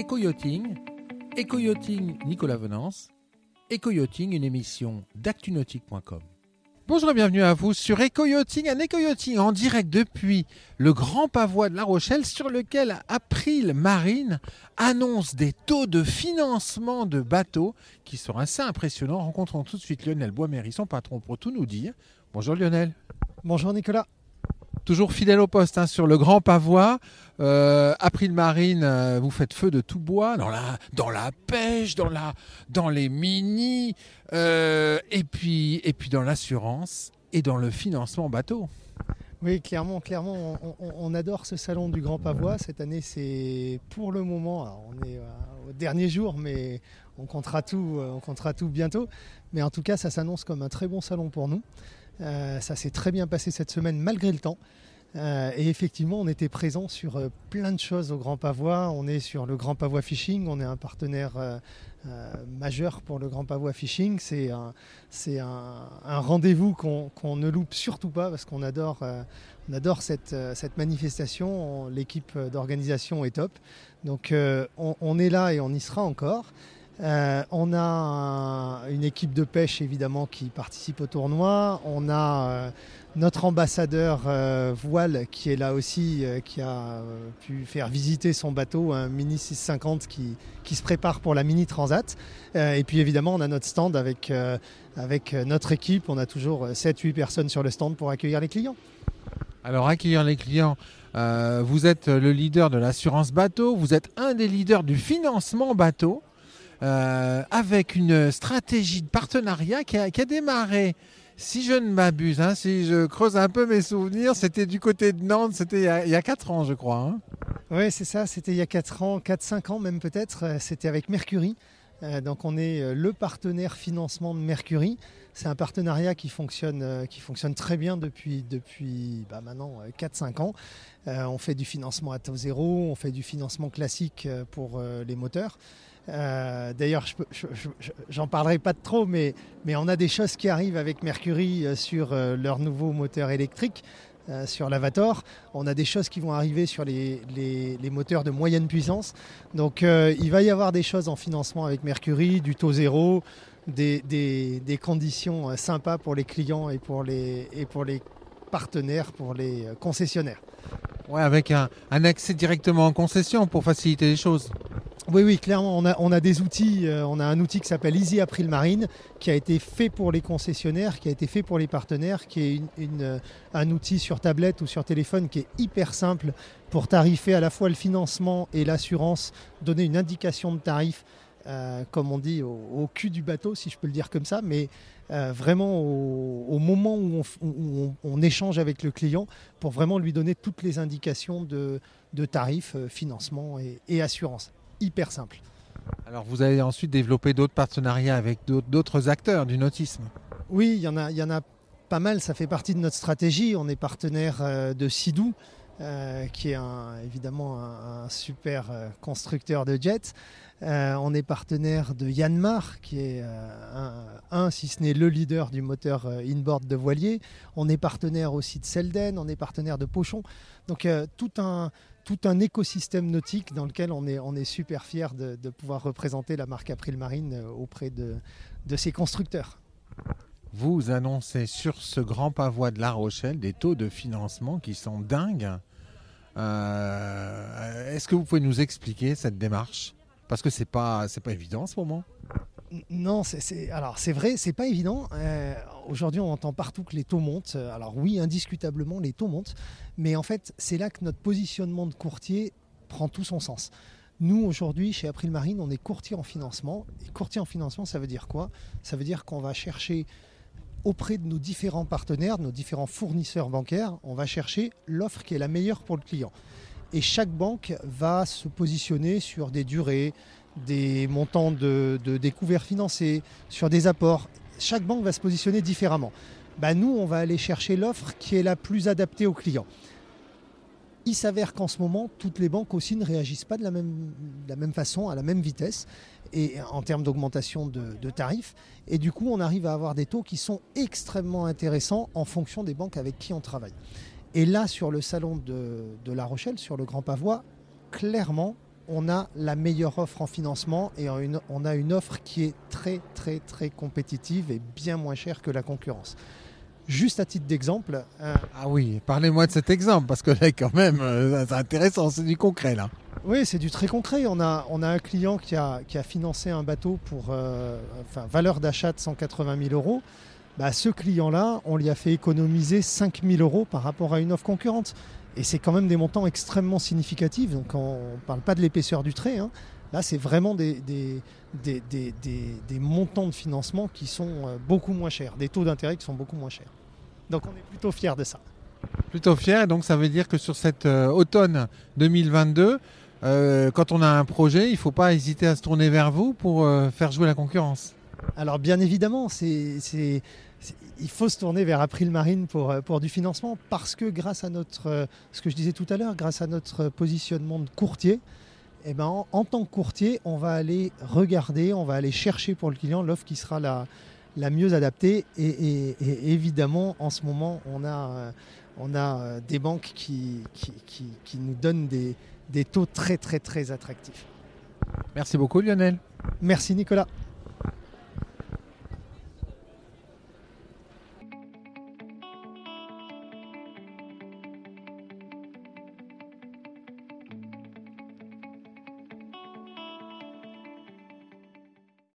Éco-yachting, Éco-yachting Nicolas Venance, Éco-yachting, une émission d'actunautique.com. Bonjour et bienvenue à vous sur Éco-yachting, un Éco-yachting en direct depuis le Grand Pavois de La Rochelle sur lequel April Marine annonce des taux de financement de bateaux qui sont assez impressionnants. Rencontrons tout de suite Lionel Boisméry, son patron, pour tout nous dire. Bonjour Lionel. Bonjour Nicolas. Toujours fidèle au poste hein, sur le Grand Pavois. Euh, April Marine, euh, vous faites feu de tout bois dans la, dans la pêche, dans, la, dans les mini, euh, et, puis, et puis dans l'assurance et dans le financement bateau. Oui, clairement, clairement, on, on adore ce salon du Grand Pavois. Cette année, c'est pour le moment, alors on est au dernier jour, mais on comptera tout, on comptera tout bientôt. Mais en tout cas, ça s'annonce comme un très bon salon pour nous. Euh, ça s'est très bien passé cette semaine malgré le temps. Euh, et effectivement, on était présent sur euh, plein de choses au Grand Pavois. On est sur le Grand Pavois Fishing. On est un partenaire majeur pour le Grand Pavois Fishing. C'est un, rendez-vous qu'on ne loupe surtout pas parce qu'on adore, cette, manifestation. L'équipe d'organisation est top. Donc on, on, est là et on y sera encore. Euh, on a une équipe de pêche évidemment qui participe au tournoi. On a euh, notre ambassadeur euh, voile qui est là aussi, qui a pu faire visiter son bateau, un Mini 650 qui, se prépare pour la Mini Transat. et puis évidemment, on a notre stand avec, avec notre équipe. On a toujours 7-8 personnes sur le stand pour accueillir les clients. Alors accueillir les clients, vous êtes le leader de l'assurance bateau, vous êtes un des leaders du financement bateau. Euh, avec une stratégie de partenariat qui a, démarré si je ne m'abuse, hein, si je creuse un peu mes souvenirs, c'était du côté de Nantes, c'était il, y a 4 ans, je crois. Hein. Oui, c'est ça, c'était il y a 4 ans, 4-5 ans même peut-être. Euh, c'était avec Mercury. Euh, donc on est le partenaire financement de Mercury. C'est un partenariat qui fonctionne, qui fonctionne très bien depuis, depuis bah, maintenant 4-5 ans. on fait du financement à taux zéro, on fait du financement classique pour les moteurs. Euh, d'ailleurs, j'en parlerai pas trop, mais, on a des choses qui arrivent avec Mercury euh, sur euh, leur nouveau moteur électrique, sur l'Avator. On a des choses qui vont arriver sur les, moteurs de moyenne puissance. Donc il va y avoir des choses en financement avec Mercury, du taux zéro, des, conditions sympas pour les clients et pour les, partenaires, pour les concessionnaires. Ouais, avec un accès directement en concession pour faciliter les choses. Oui, oui, clairement, on a, des outils. Euh, on a un outil qui s'appelle Easy April Marine, qui a été fait pour les concessionnaires, qui a été fait pour les partenaires, qui est euh, un outil sur tablette ou sur téléphone qui est hyper simple pour tarifer à la fois le financement et l'assurance, donner une indication de tarif, euh, comme on dit, au, cul du bateau, si je peux le dire comme ça, mais vraiment au, moment où on, échange avec le client pour vraiment lui donner toutes les indications de, tarifs, financement et assurance hyper simple. Alors vous avez ensuite développé d'autres partenariats avec d'autres acteurs du nautisme Oui, il y, en a, il y en a pas mal, ça fait partie de notre stratégie. On est partenaire euh, de Sidou, euh, qui est évidemment un, super euh, constructeur de jets. on est partenaire de Yanmar, qui est un, si ce n'est le leader du moteur inboard de voilier. On est partenaire aussi de Selden, on est partenaire de Pochon. Donc tout un, tout un écosystème nautique dans lequel on est, on est super fier de, pouvoir représenter la marque April Marine euh, auprès de, de ses constructeurs. Vous annoncez sur ce grand pavois de La Rochelle des taux de financement qui sont dingues. Euh, est-ce que vous pouvez nous expliquer cette démarche? Parce que c'est pas pas évident en ce moment. Non, c'est alors c'est vrai, c'est pas évident. Euh, aujourd'hui, on entend partout que les taux montent. Alors oui, indiscutablement, les taux montent, mais en fait, c'est là que notre positionnement de courtier prend tout son sens. Nous, aujourd'hui, chez April Marine, on est courtier en financement. Et courtier en financement, ça veut dire quoi? Ça veut dire qu'on va chercher auprès de nos différents partenaires, de nos différents fournisseurs bancaires, on va chercher l'offre qui est la meilleure pour le client. Et chaque banque va se positionner sur des durées, des montants de, découverts financés, sur des apports. Chaque banque va se positionner différemment. Bah, nous, on va aller chercher l'offre qui est la plus adaptée au client. Il s'avère qu'en ce moment, toutes les banques aussi ne réagissent pas de la même façon, à la même vitesse, et en termes d'augmentation de, tarifs. Et du coup, on arrive à avoir des taux qui sont extrêmement intéressants en fonction des banques avec qui on travaille. Et là, sur le salon de, La Rochelle, sur le Grand Pavois, clairement, on a la meilleure offre en financement et on a une offre qui est très très très compétitive et bien moins chère que la concurrence. Juste à titre d'exemple. Euh, ah oui, parlez-moi de cet exemple, parce que là, quand même, euh, c'est intéressant, c'est du concret là. Oui, c'est du très concret. On a, un client qui a, financé un bateau pour euh, valeur d'achat de 180 000 euros. Bah, ce client-là, on lui a fait économiser 5 000 euros par rapport à une offre concurrente. Et c'est quand même des montants extrêmement significatifs. Donc on ne parle pas de l'épaisseur du trait. Hein. Là, c'est vraiment des, montants de financement qui sont beaucoup moins chers, des taux d'intérêt qui sont beaucoup moins chers. Donc on est plutôt fiers de ça. Plutôt fiers, donc ça veut dire que sur cet euh, automne 2022, euh, quand on a un projet, il ne faut pas hésiter à se tourner vers vous pour euh, faire jouer la concurrence. Alors bien évidemment, il faut se tourner vers April Marine pour, pour du financement parce que grâce à notre, ce que je disais tout à l'heure, grâce à notre positionnement de courtier, eh ben, en, tant que courtier, on va aller regarder, on va aller chercher pour le client l'offre qui sera la, mieux adaptée. Et, évidemment, en ce moment, on a, euh, euh, des banques qui, nous donnent des, des taux très très très attractifs. Merci beaucoup Lionel. Merci Nicolas.